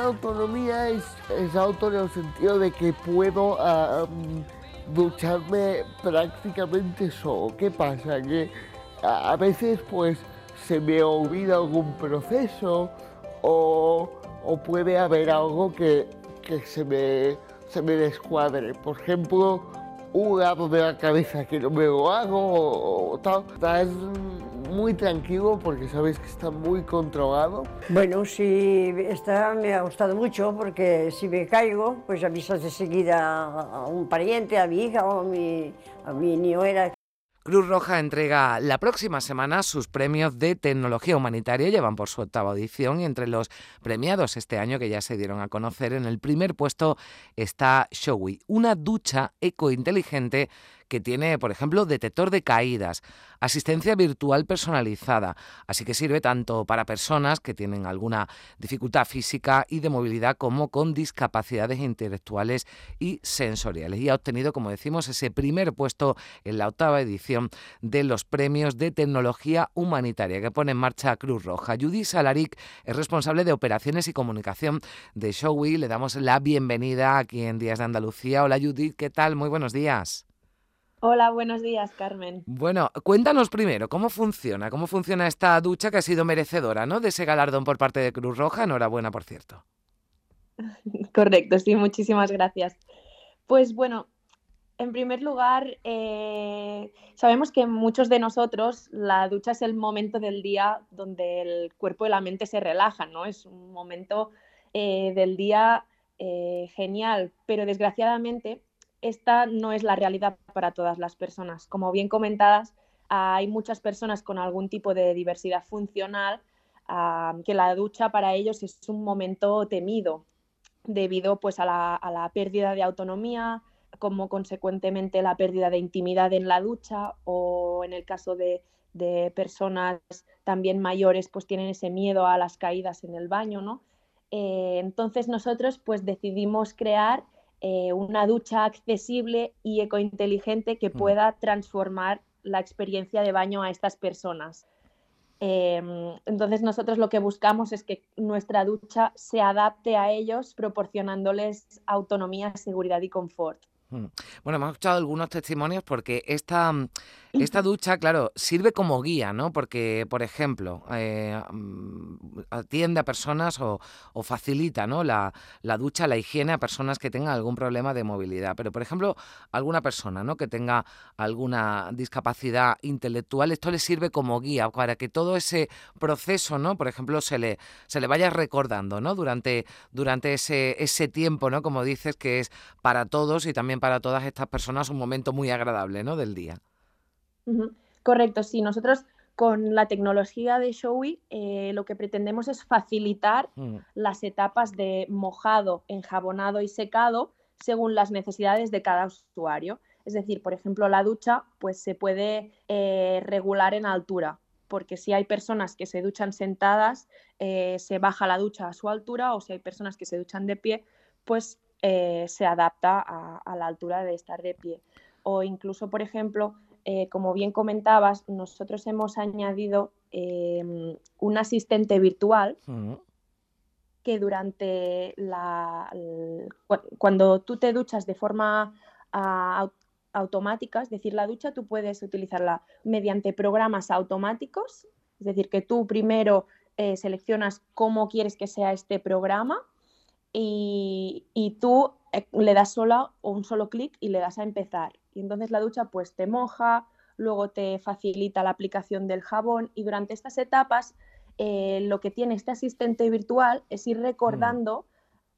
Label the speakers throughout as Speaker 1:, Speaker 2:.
Speaker 1: De autonomía es, es auto en el sentido de que puedo mm, ducharme prácticamente solo. ¿Qué pasa? Que a, veces pues se me olvida algún proceso o, puede haber algo que, se me descuadre. Por ejemplo, un lado de la cabeza que no me lo hago o, tal muy tranquilo porque sabes que está muy controlado.
Speaker 2: Bueno, sí, esta me ha gustado mucho porque si me caigo, pues avisas de seguida a un pariente, a mi hija o a mi, a mi niñera.
Speaker 3: Cruz Roja entrega la próxima semana sus premios de tecnología humanitaria, llevan por su octava edición y entre los premiados este año que ya se dieron a conocer, en el primer puesto está Showy, una ducha ecointeligente que tiene, por ejemplo, detector de caídas, asistencia virtual personalizada, así que sirve tanto para personas que tienen alguna dificultad física y de movilidad como con discapacidades intelectuales y sensoriales. Y ha obtenido, como decimos, ese primer puesto en la octava edición de los premios de tecnología humanitaria que pone en marcha Cruz Roja. Judy Salaric es responsable de operaciones y comunicación de Showy. Le damos la bienvenida aquí en Días de Andalucía. Hola Judith, ¿qué tal? Muy buenos días.
Speaker 4: Hola, buenos días, Carmen.
Speaker 3: Bueno, cuéntanos primero cómo funciona, cómo funciona esta ducha que ha sido merecedora, ¿no? De ese galardón por parte de Cruz Roja. Enhorabuena, por cierto.
Speaker 4: Correcto, sí, muchísimas gracias. Pues bueno, en primer lugar, eh, sabemos que muchos de nosotros la ducha es el momento del día donde el cuerpo y la mente se relajan, ¿no? Es un momento eh, del día eh, genial, pero desgraciadamente esta no es la realidad para todas las personas. Como bien comentadas, hay muchas personas con algún tipo de diversidad funcional que la ducha para ellos es un momento temido debido pues, a, la, pérdida de autonomía, como consecuentemente la pérdida de intimidad en la ducha o en el caso de, personas también mayores pues tienen ese miedo a las caídas en el baño, ¿no? Eh, entonces nosotros pues decidimos crear eh, una ducha accesible y ecointeligente que mm. pueda transformar la experiencia de baño a estas personas. Em, entonces nosotros lo que buscamos es que nuestra ducha se adapte a ellos proporcionándoles autonomía, seguridad y confort.
Speaker 3: Mm. Bueno, hemos escuchado algunos testimonios porque esta, mm, esta ducha, claro, sirve como guía, ¿no? Porque, por ejemplo, eh, mm, atiende a personas o, facilita ¿no? La, ducha, la higiene a personas que tengan algún problema de movilidad. Pero, por ejemplo, alguna persona ¿no? que tenga alguna discapacidad intelectual, esto le sirve como guía para que todo ese proceso, ¿no? Por ejemplo, se le, se le vaya recordando, ¿no? Durante, durante ese, ese tiempo, ¿no? Como dices, que es para todos y también para todas estas personas un momento muy agradable, ¿no? Del día.
Speaker 4: Correcto, sí. Nosotros con la tecnología de Showy eh, lo que pretendemos es facilitar mm. las etapas de mojado, enjabonado y secado según las necesidades de cada usuario. Es decir, por ejemplo, la ducha pues se puede eh, regular en altura, porque si hay personas que se duchan sentadas, eh, se baja la ducha a su altura, o si hay personas que se duchan de pie, pues se adapta a la altura de estar de pie. O incluso, por ejemplo, eh, como bien comentabas, nosotros hemos añadido em, un asistente virtual que durante la, cuando tú te duchas de forma uh, automática, es decir, la ducha tú puedes utilizarla mediante programas automáticos, es decir, que tú primero eh, seleccionas cómo quieres que sea este programa y, y tú eh, le das sola o un solo clic y le das a empezar. Y entonces la ducha pues te moja, luego te facilita la aplicación del jabón y durante estas etapas eh, lo que tiene este asistente virtual es ir recordando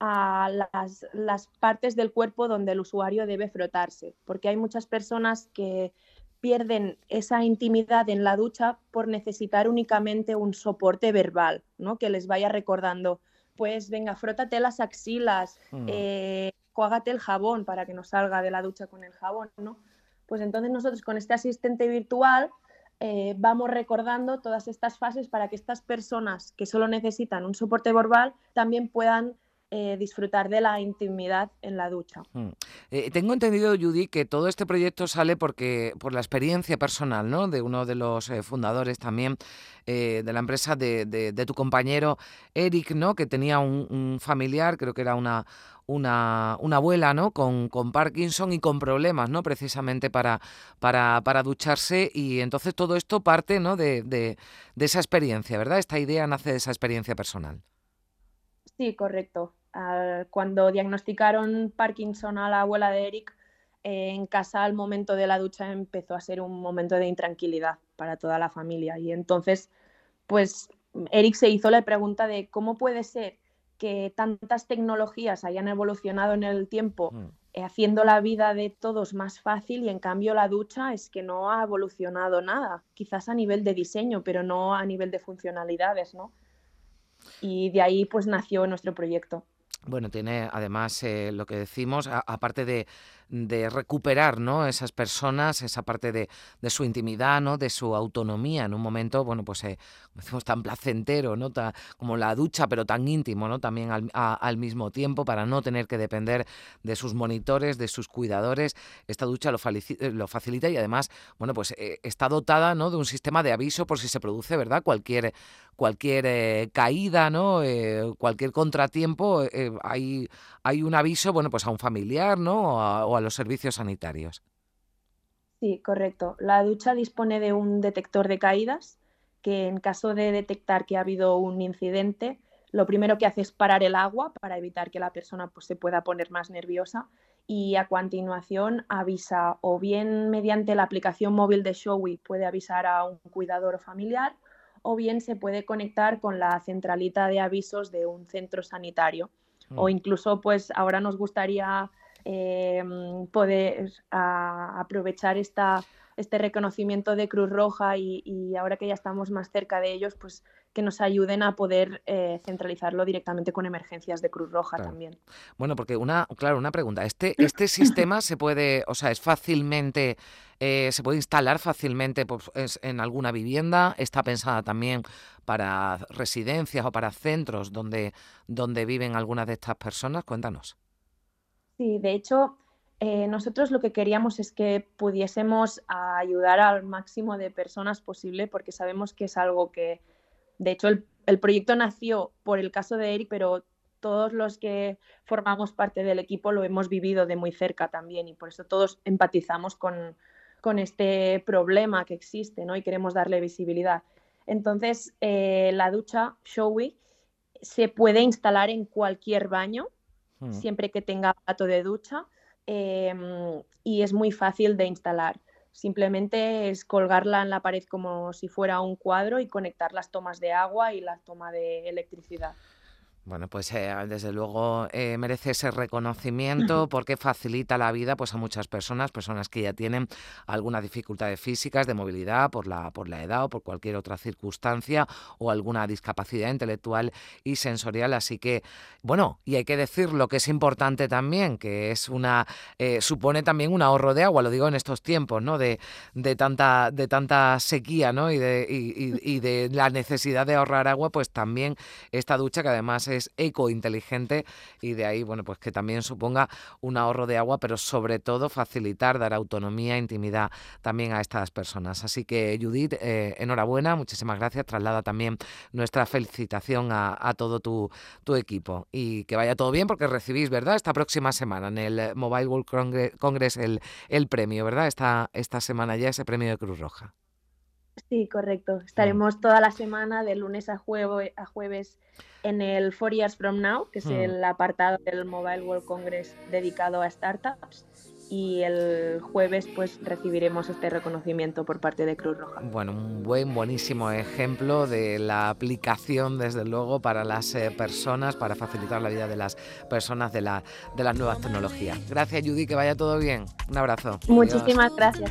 Speaker 4: a las, las, partes del cuerpo donde el usuario debe frotarse, porque hay muchas personas que pierden esa intimidad en la ducha por necesitar únicamente un soporte verbal, ¿no? que les vaya recordando, pues venga, frótate las axilas, mm. eh, el jabón para que no salga de la ducha con el jabón, ¿no? Pues entonces nosotros con este asistente virtual eh, vamos recordando todas estas fases para que estas personas que solo necesitan un soporte verbal también puedan eh, disfrutar de la intimidad en la ducha.
Speaker 3: Mm. Eh, tengo entendido, Judy, que todo este proyecto sale porque por la experiencia personal ¿no? de uno de los eh, fundadores también de la empresa de, tu compañero Eric, ¿no? que tenía un, familiar, creo que era una, una, una, abuela ¿no? Con, con, Parkinson y con problemas ¿no? precisamente para, para, para ducharse y entonces todo esto parte ¿no? de, de, esa experiencia, ¿verdad? Esta idea nace de esa experiencia personal.
Speaker 4: Sí, correcto cuando diagnosticaron Parkinson a la abuela de Eric, eh, en casa al momento de la ducha empezó a ser un momento de intranquilidad para toda la familia. Y entonces, pues Eric se hizo la pregunta de cómo puede ser que tantas tecnologías hayan evolucionado en el tiempo, mm. eh, haciendo la vida de todos más fácil y en cambio la ducha es que no ha evolucionado nada, quizás a nivel de diseño, pero no a nivel de funcionalidades, ¿no? Y de ahí pues nació nuestro proyecto.
Speaker 3: Bueno, tiene además eh, lo que decimos, aparte de, de, recuperar ¿no? esas personas, esa parte de, de, su intimidad, ¿no? de su autonomía en un momento, bueno, pues eh, decimos, tan placentero, ¿no? como la ducha, pero tan íntimo, ¿no? También al, al, mismo tiempo, para no tener que depender de sus monitores, de sus cuidadores. Esta ducha lo, lo facilita y además, bueno, pues eh, está dotada ¿no? de un sistema de aviso por si se produce, ¿verdad? Cualquier, cualquier caída, ¿no? cualquier contratiempo hay, un aviso, bueno, pues a un familiar, ¿no? O a, los servicios sanitarios.
Speaker 4: Sí, correcto. La ducha dispone de un detector de caídas que en caso de detectar que ha habido un incidente, lo primero que hace es parar el agua para evitar que la persona pues, se pueda poner más nerviosa y a continuación avisa o bien mediante la aplicación móvil de Showy puede avisar a un cuidador o familiar o bien se puede conectar con la centralita de avisos de un centro sanitario o mm. incluso pues ahora nos gustaría eh, poder aprovechar esta, este reconocimiento de Cruz Roja y, ahora que ya estamos más cerca de ellos, pues que nos ayuden a poder eh, centralizarlo directamente con emergencias de Cruz Roja también.
Speaker 3: Bueno, porque una, claro, una pregunta. Este, este sistema se puede, o sea, es fácilmente, eh, se puede instalar fácilmente pues, en alguna vivienda. Está pensada también para residencias o para centros donde, donde viven algunas de estas personas? Cuéntanos.
Speaker 4: Sí, de hecho, eh, nosotros lo que queríamos es que pudiésemos ayudar al máximo de personas posible porque sabemos que es algo que, de hecho, el, proyecto nació por el caso de Eric, pero todos los que formamos parte del equipo lo hemos vivido de muy cerca también y por eso todos empatizamos con, con este problema que existe ¿no? y queremos darle visibilidad. Entonces, eh, la ducha Showy se puede instalar en cualquier baño, hmm. siempre que tenga plato de ducha, em, y es muy fácil de instalar. Simplemente es colgarla en la pared como si fuera un cuadro y conectar las tomas de agua y la toma de electricidad.
Speaker 3: Bueno, pues eh, desde luego eh, merece ese reconocimiento porque facilita la vida pues a muchas personas, personas que ya tienen algunas dificultades físicas de movilidad por la por la edad o por cualquier otra circunstancia o alguna discapacidad intelectual y sensorial. Así que bueno, y hay que decir lo que es importante también, que es una eh, supone también un ahorro de agua. Lo digo en estos tiempos, ¿no? De, de tanta de tanta sequía, ¿no? Y de y, y de la necesidad de ahorrar agua, pues también esta ducha que además es eco-inteligente y de ahí, bueno, pues que también suponga un ahorro de agua, pero sobre todo facilitar, dar autonomía, intimidad también a estas personas. Así que Judith, eh, enhorabuena, muchísimas gracias. Traslada también nuestra felicitación a, todo tu, equipo y que vaya todo bien porque recibís, ¿verdad? Esta próxima semana en el Mobile World Congress el, el premio, ¿verdad? Esta, esta semana ya ese premio de Cruz Roja.
Speaker 4: Sí, correcto. Estaremos toda la semana, de lunes a, a jueves, en el Four Years From Now, que es mm. el apartado del Mobile World Congress dedicado a startups. Y el jueves pues recibiremos este reconocimiento por parte de Cruz Roja.
Speaker 3: Bueno, un buen, buenísimo ejemplo de la aplicación, desde luego, para las eh, personas, para facilitar la vida de las personas de, la, de las nuevas tecnologías. Gracias, Judy, que vaya todo bien. Un abrazo.
Speaker 4: Muchísimas gracias.